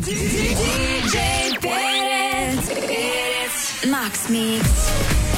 DJ Perez. Max Mix.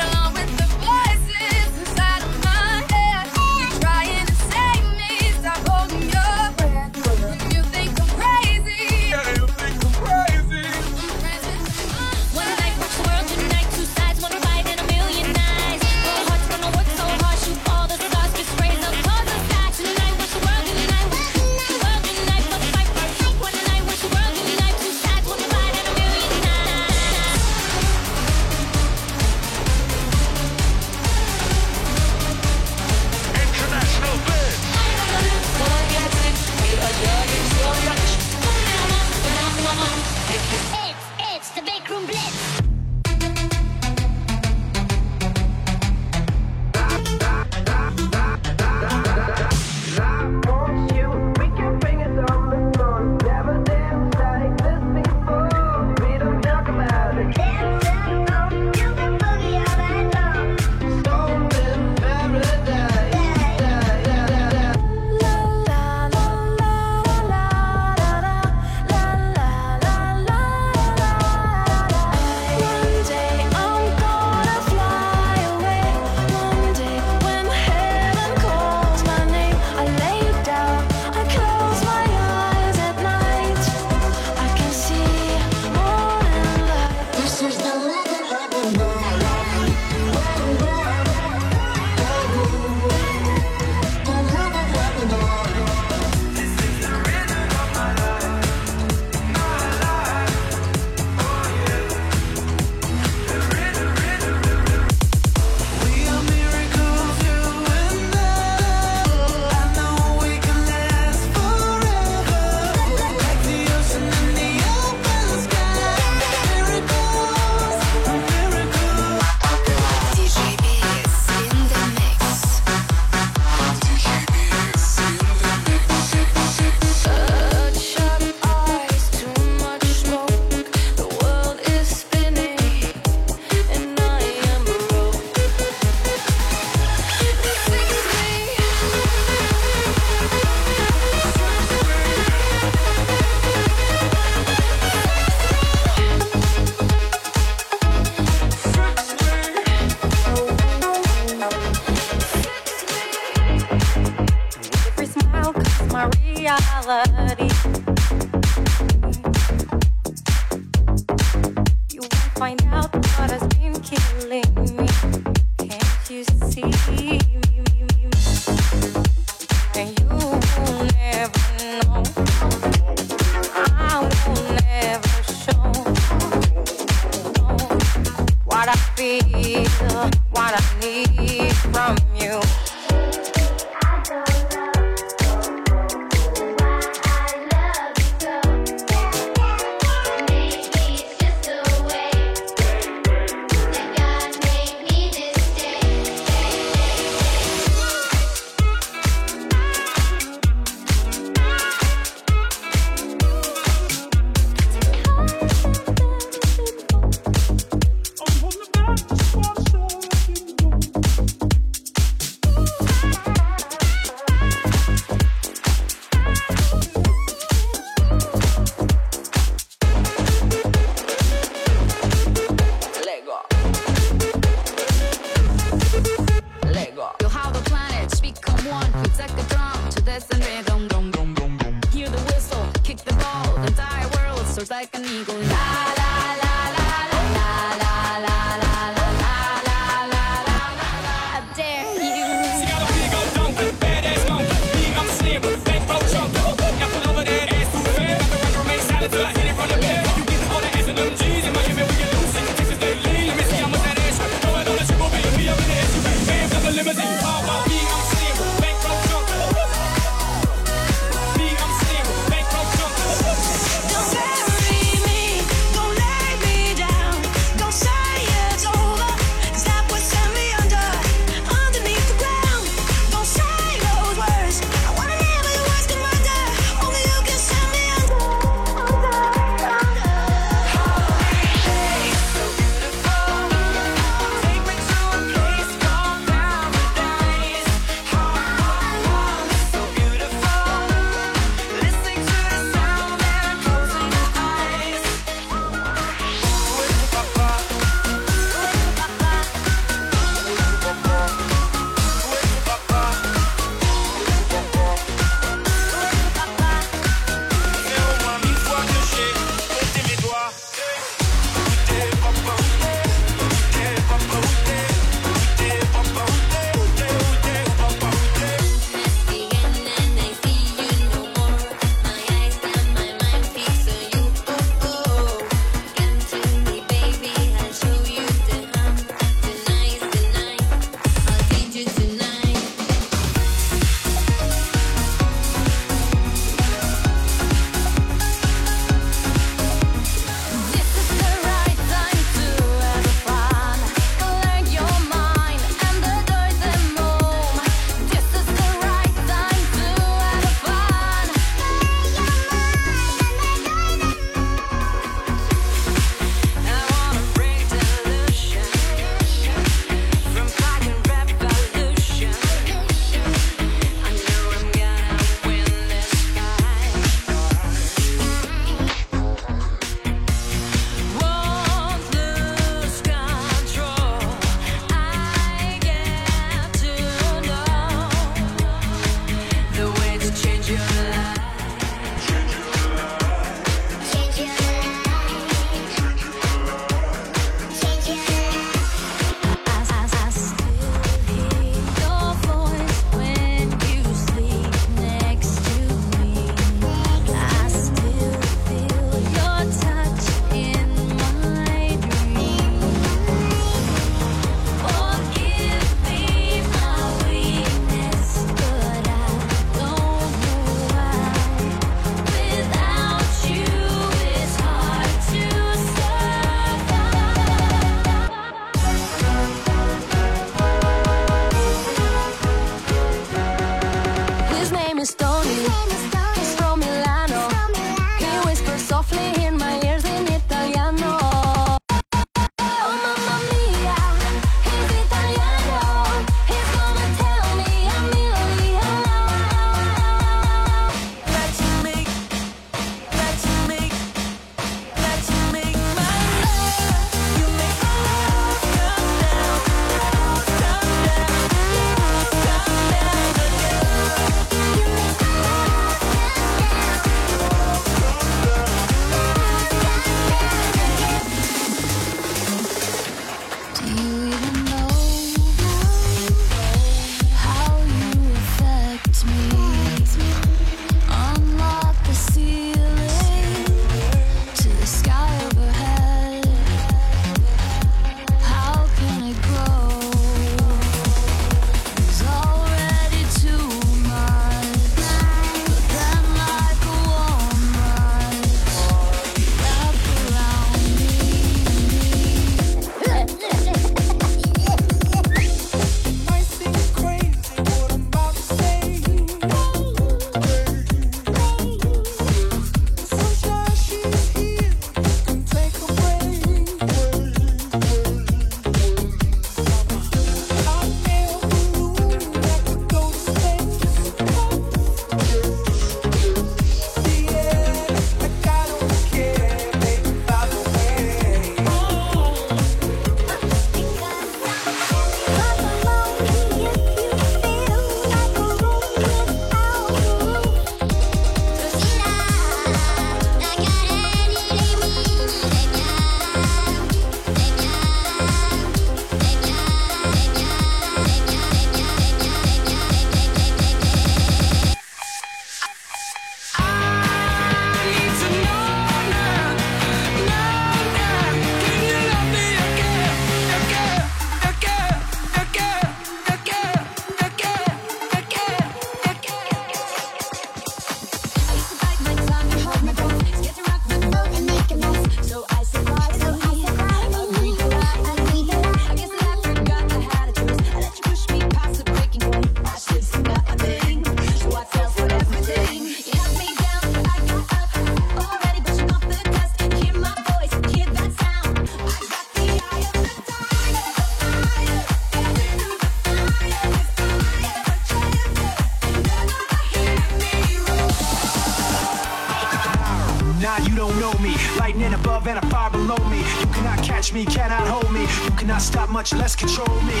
much less control me.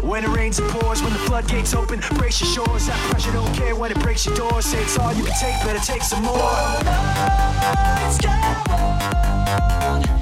When it rains and pours, when the floodgates open, brace your shores. That pressure don't care when it breaks your doors. Say it's all you can take, better take some more. Oh, no,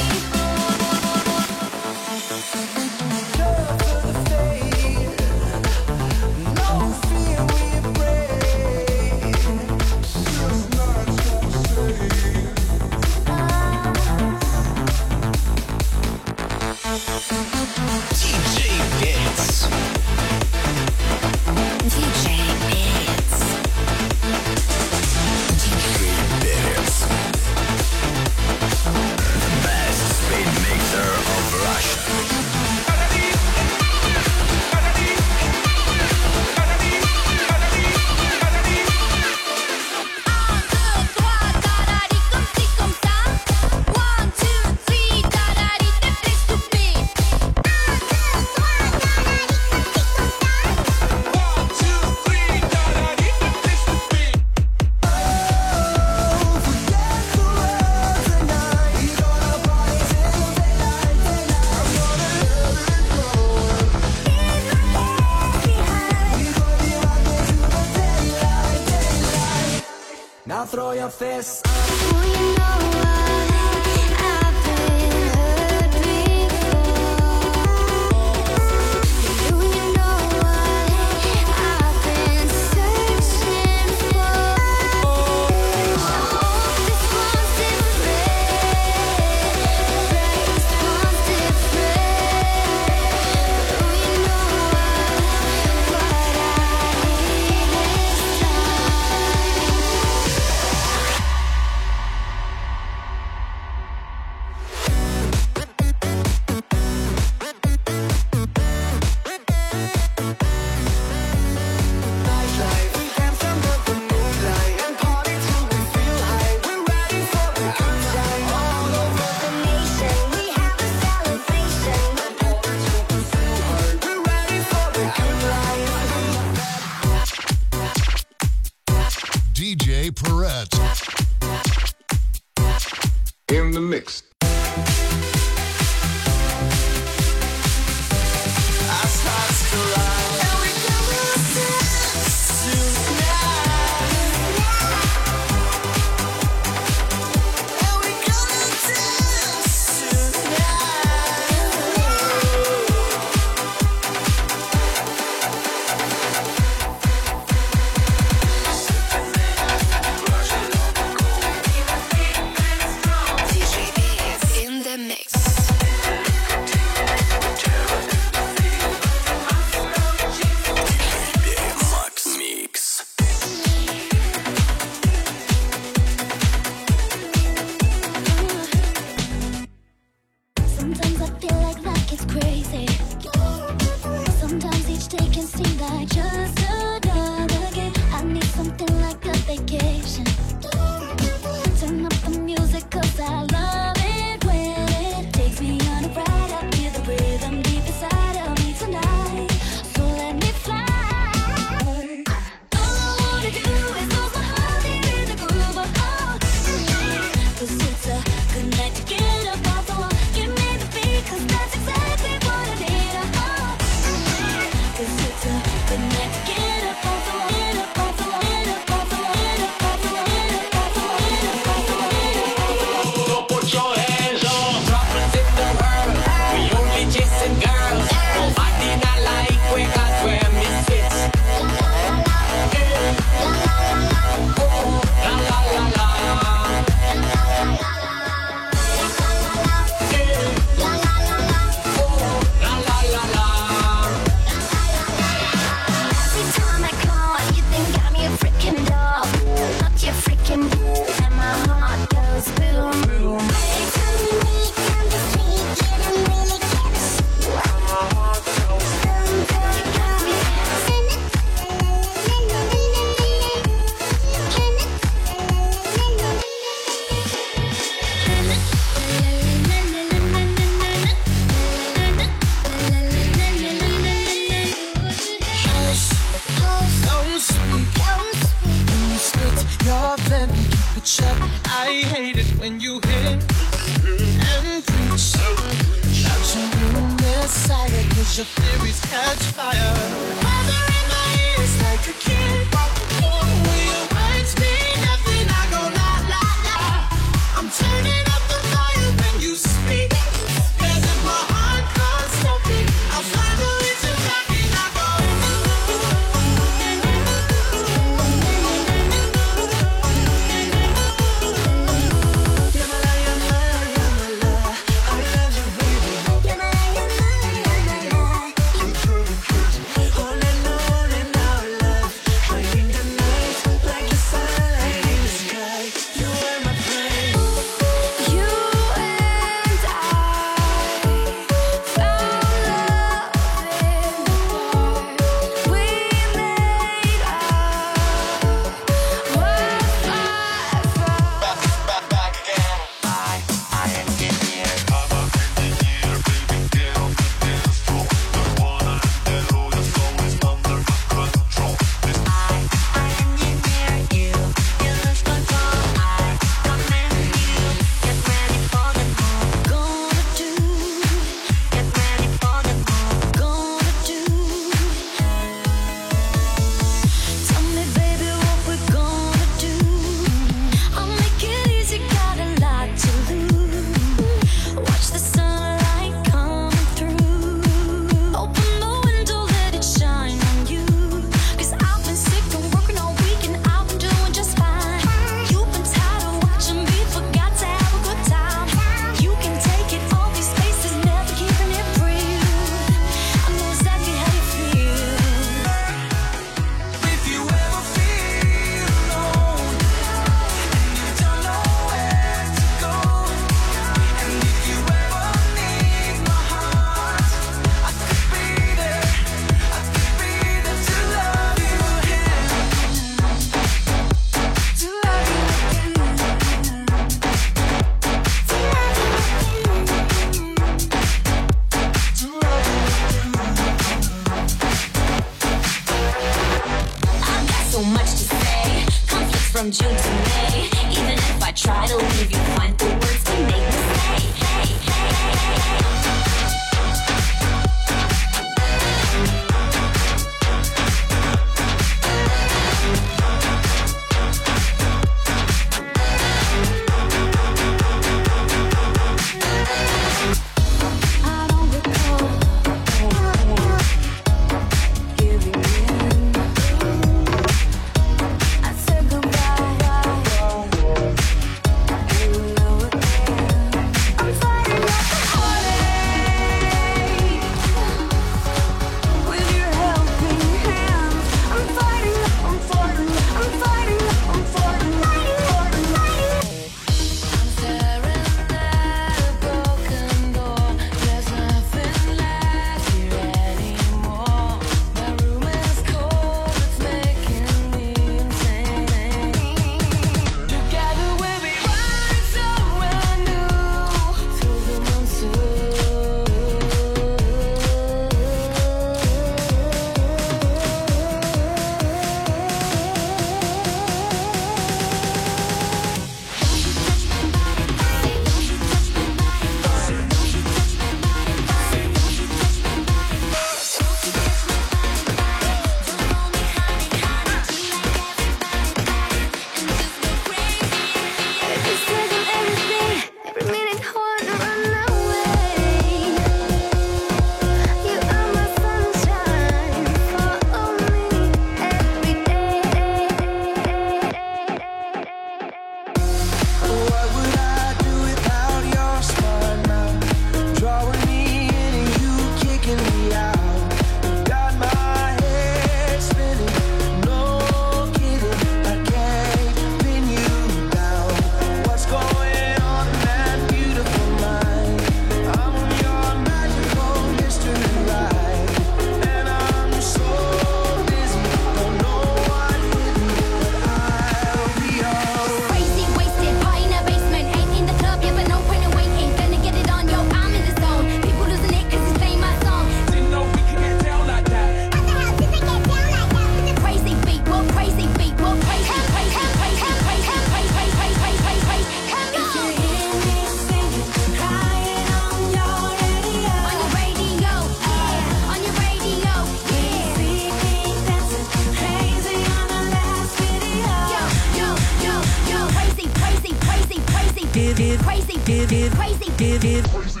give crazy, give it crazy, give it crazy.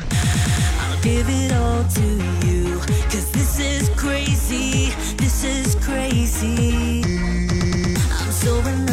I'll give it all to you. Cause this is crazy, this is crazy. I'm so in love.